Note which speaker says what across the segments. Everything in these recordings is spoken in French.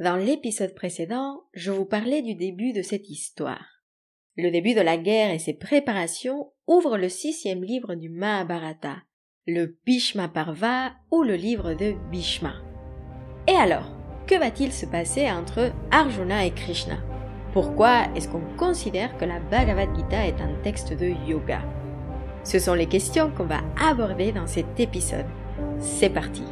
Speaker 1: Dans l'épisode précédent, je vous parlais du début de cette histoire. Le début de la guerre et ses préparations ouvrent le sixième livre du Mahabharata, le Bhishma Parva ou le livre de Bhishma. Et alors, que va-t-il se passer entre Arjuna et Krishna? Pourquoi est-ce qu'on considère que la Bhagavad Gita est un texte de yoga? Ce sont les questions qu'on va aborder dans cet épisode. C'est parti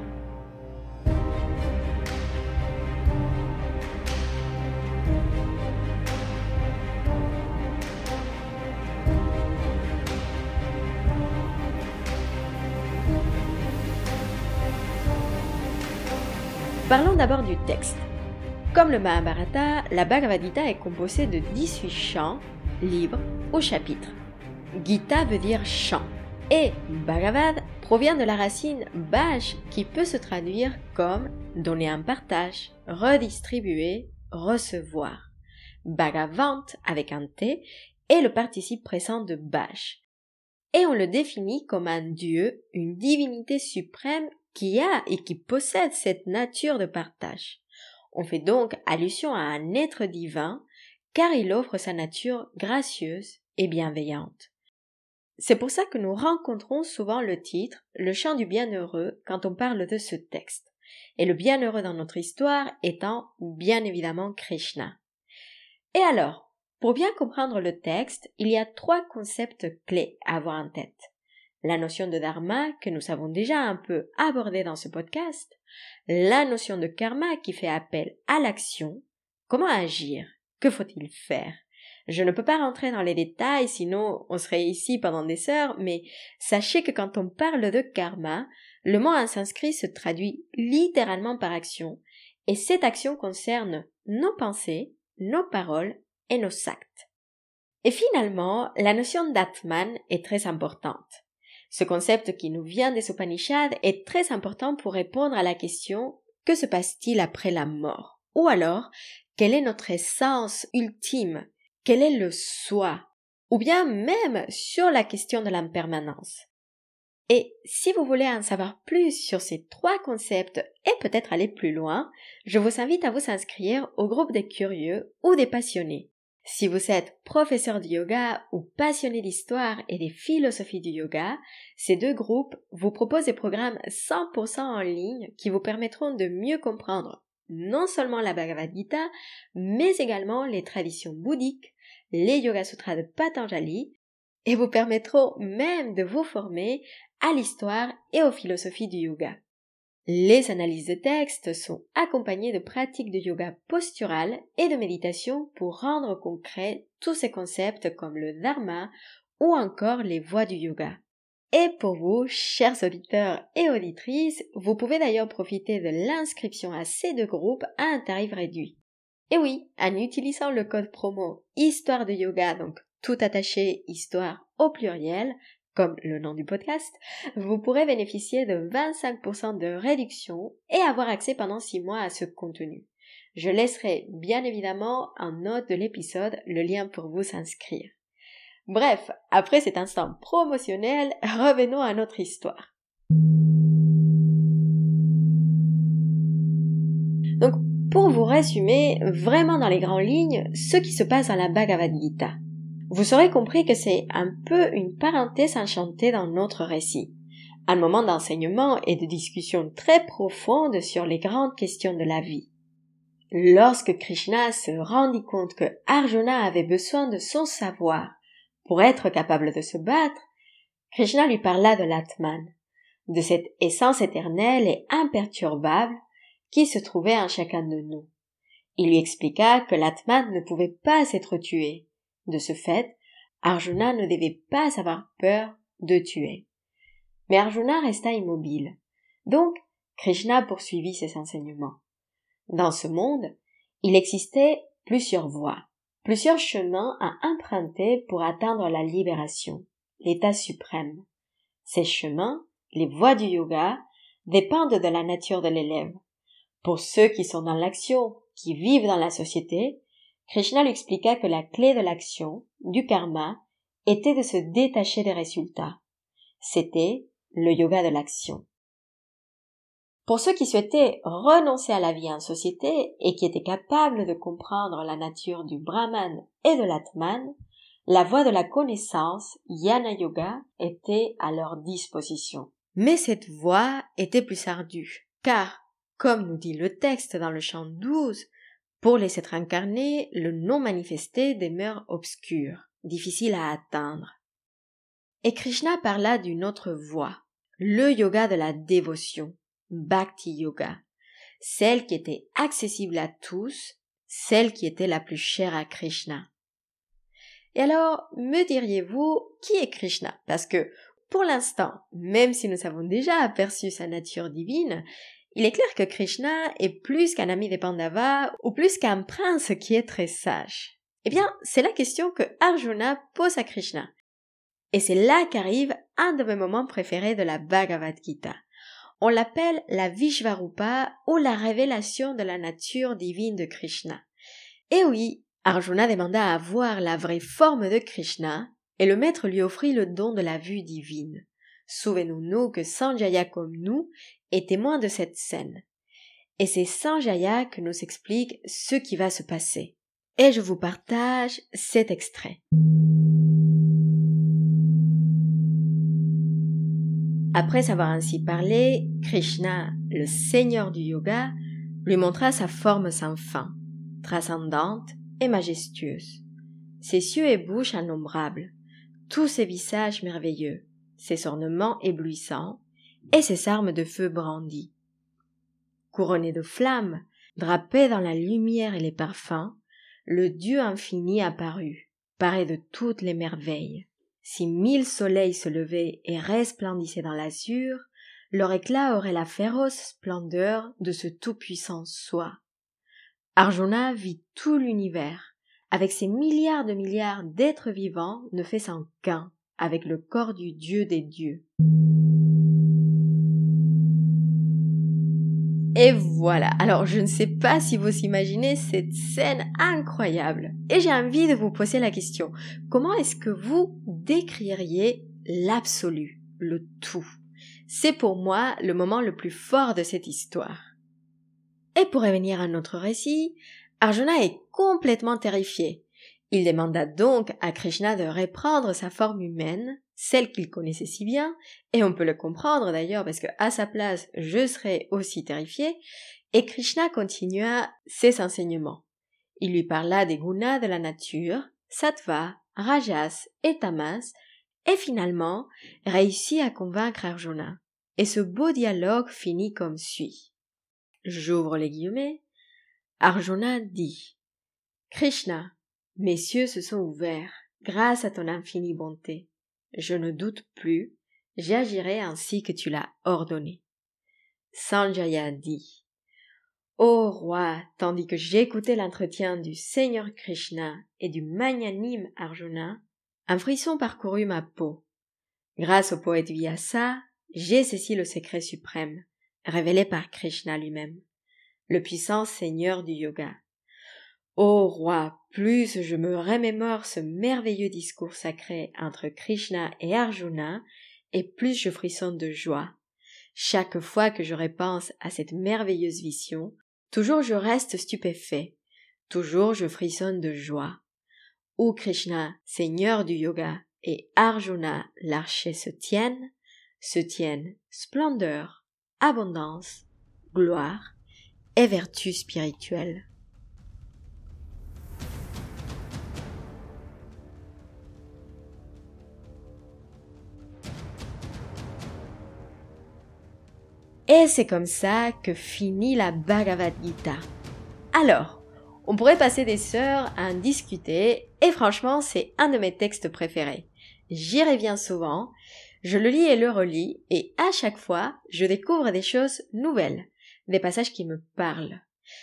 Speaker 1: Parlons d'abord du texte. Comme le Mahabharata, la Bhagavad Gita est composée de 18 chants, livres ou chapitres. Gita veut dire chant et Bhagavad provient de la racine Bhaj qui peut se traduire comme donner un partage, redistribuer, recevoir. Bhagavant avec un T est le participe présent de Bhaj. Et on le définit comme un dieu, une divinité suprême qui a et qui possède cette nature de partage. On fait donc allusion à un être divin car il offre sa nature gracieuse et bienveillante. C'est pour ça que nous rencontrons souvent le titre Le chant du bienheureux quand on parle de ce texte, et le bienheureux dans notre histoire étant bien évidemment Krishna. Et alors, pour bien comprendre le texte, il y a trois concepts clés à avoir en tête la notion de dharma que nous avons déjà un peu abordé dans ce podcast, la notion de karma qui fait appel à l'action, comment agir, que faut-il faire? Je ne peux pas rentrer dans les détails, sinon on serait ici pendant des heures, mais sachez que quand on parle de karma, le mot en sanskrit se traduit littéralement par action, et cette action concerne nos pensées, nos paroles et nos actes. Et finalement, la notion d'Atman est très importante. Ce concept qui nous vient des Upanishads est très important pour répondre à la question que se passe-t-il après la mort? Ou alors, quelle est notre essence ultime? Quel est le soi? Ou bien même sur la question de l'impermanence? Et si vous voulez en savoir plus sur ces trois concepts et peut-être aller plus loin, je vous invite à vous inscrire au groupe des curieux ou des passionnés. Si vous êtes professeur de yoga ou passionné d'histoire et des philosophies du yoga, ces deux groupes vous proposent des programmes 100% en ligne qui vous permettront de mieux comprendre non seulement la Bhagavad Gita, mais également les traditions bouddhiques, les Yoga Sutras de Patanjali, et vous permettront même de vous former à l'histoire et aux philosophies du yoga. Les analyses de texte sont accompagnées de pratiques de yoga postural et de méditation pour rendre concret tous ces concepts comme le dharma ou encore les voies du yoga. Et pour vous, chers auditeurs et auditrices, vous pouvez d'ailleurs profiter de l'inscription à ces deux groupes à un tarif réduit. Et oui, en utilisant le code promo Histoire de Yoga, donc tout attaché Histoire au pluriel, comme le nom du podcast, vous pourrez bénéficier de 25% de réduction et avoir accès pendant 6 mois à ce contenu. Je laisserai bien évidemment en note de l'épisode le lien pour vous inscrire. Bref, après cet instant promotionnel, revenons à notre histoire. Donc, pour vous résumer vraiment dans les grandes lignes ce qui se passe dans la Bhagavad Gita. Vous aurez compris que c'est un peu une parenthèse enchantée dans notre récit. Un moment d'enseignement et de discussion très profonde sur les grandes questions de la vie. Lorsque Krishna se rendit compte que Arjuna avait besoin de son savoir pour être capable de se battre, Krishna lui parla de l'Atman, de cette essence éternelle et imperturbable qui se trouvait en chacun de nous. Il lui expliqua que l'Atman ne pouvait pas être tué, de ce fait, Arjuna ne devait pas avoir peur de tuer. Mais Arjuna resta immobile. Donc, Krishna poursuivit ses enseignements. Dans ce monde, il existait plusieurs voies, plusieurs chemins à emprunter pour atteindre la libération, l'état suprême. Ces chemins, les voies du yoga, dépendent de la nature de l'élève. Pour ceux qui sont dans l'action, qui vivent dans la société, Krishna lui expliqua que la clé de l'action, du karma, était de se détacher des résultats. C'était le yoga de l'action. Pour ceux qui souhaitaient renoncer à la vie en société et qui étaient capables de comprendre la nature du Brahman et de l'Atman, la voie de la connaissance, Yana Yoga, était à leur disposition. Mais cette voie était plus ardue, car, comme nous dit le texte dans le chant 12, pour les êtres incarnés, le non manifesté demeure obscur, difficile à atteindre. Et Krishna parla d'une autre voie, le yoga de la dévotion, Bhakti Yoga, celle qui était accessible à tous, celle qui était la plus chère à Krishna. Et alors, me diriez-vous, qui est Krishna? Parce que, pour l'instant, même si nous avons déjà aperçu sa nature divine, il est clair que Krishna est plus qu'un ami des Pandavas ou plus qu'un prince qui est très sage. Eh bien, c'est la question que Arjuna pose à Krishna. Et c'est là qu'arrive un de mes moments préférés de la Bhagavad Gita. On l'appelle la Vishvarupa ou la révélation de la nature divine de Krishna. Et oui, Arjuna demanda à voir la vraie forme de Krishna, et le maître lui offrit le don de la vue divine. Souvenons-nous que Sanjaya comme nous est témoin de cette scène. Et c'est Sanjaya qui nous explique ce qui va se passer. Et je vous partage cet extrait. Après avoir ainsi parlé, Krishna, le seigneur du yoga, lui montra sa forme sans fin, transcendante et majestueuse. Ses cieux et bouches innombrables, tous ses visages merveilleux, ses ornements éblouissants, et ses armes de feu brandies. Couronné de flammes, drapé dans la lumière et les parfums, le Dieu infini apparut, paré de toutes les merveilles. Si mille soleils se levaient et resplendissaient dans l'azur, leur éclat aurait la féroce splendeur de ce tout-puissant soi. Arjuna vit tout l'univers, avec ses milliards de milliards d'êtres vivants ne faisant qu'un avec le corps du Dieu des dieux. Et voilà. Alors, je ne sais pas si vous imaginez cette scène incroyable. Et j'ai envie de vous poser la question. Comment est-ce que vous décririez l'absolu, le tout? C'est pour moi le moment le plus fort de cette histoire. Et pour revenir à notre récit, Arjuna est complètement terrifié. Il demanda donc à Krishna de reprendre sa forme humaine celle qu'il connaissait si bien, et on peut le comprendre d'ailleurs parce que à sa place je serais aussi terrifié, et Krishna continua ses enseignements. Il lui parla des gunas de la nature, sattva, rajas et tamas, et finalement réussit à convaincre Arjuna. Et ce beau dialogue finit comme suit. J'ouvre les guillemets. Arjuna dit Krishna, mes cieux se sont ouverts grâce à ton infinie bonté je ne doute plus, j'agirai ainsi que tu l'as ordonné. Sanjaya dit Ô roi, tandis que j'écoutais l'entretien du Seigneur Krishna et du magnanime Arjuna, un frisson parcourut ma peau. Grâce au poète Vyasa, j'ai saisi le secret suprême, révélé par Krishna lui-même, le puissant Seigneur du yoga. Ô roi, plus je me remémore ce merveilleux discours sacré entre Krishna et Arjuna, et plus je frissonne de joie. Chaque fois que je repense à cette merveilleuse vision, toujours je reste stupéfait, toujours je frissonne de joie. Où Krishna, Seigneur du yoga, et Arjuna, l'archer, se tiennent, se tiennent splendeur, abondance, gloire et vertu spirituelle. Et c'est comme ça que finit la Bhagavad Gita. Alors, on pourrait passer des heures à en discuter, et franchement, c'est un de mes textes préférés. J'y reviens souvent, je le lis et le relis, et à chaque fois, je découvre des choses nouvelles, des passages qui me parlent.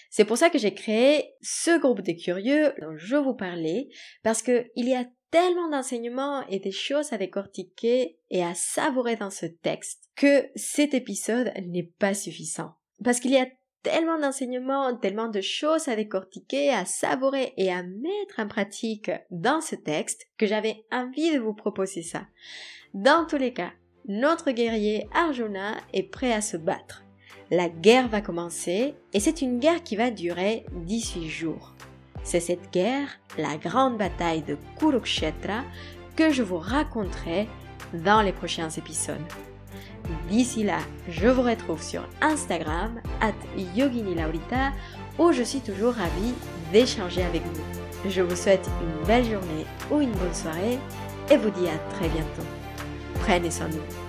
Speaker 1: C'est pour ça que j'ai créé ce groupe de curieux dont je vous parlais, parce qu'il y a tellement d'enseignements et des choses à décortiquer et à savourer dans ce texte que cet épisode n'est pas suffisant. Parce qu'il y a tellement d'enseignements, tellement de choses à décortiquer, à savourer et à mettre en pratique dans ce texte que j'avais envie de vous proposer ça. Dans tous les cas, notre guerrier Arjuna est prêt à se battre. La guerre va commencer et c'est une guerre qui va durer 18 jours. C'est cette guerre, la grande bataille de Kurukshetra, que je vous raconterai dans les prochains épisodes. D'ici là, je vous retrouve sur Instagram, at Yogini Laurita, où je suis toujours ravie d'échanger avec vous. Je vous souhaite une belle journée ou une bonne soirée et vous dis à très bientôt. Prenez soin de vous.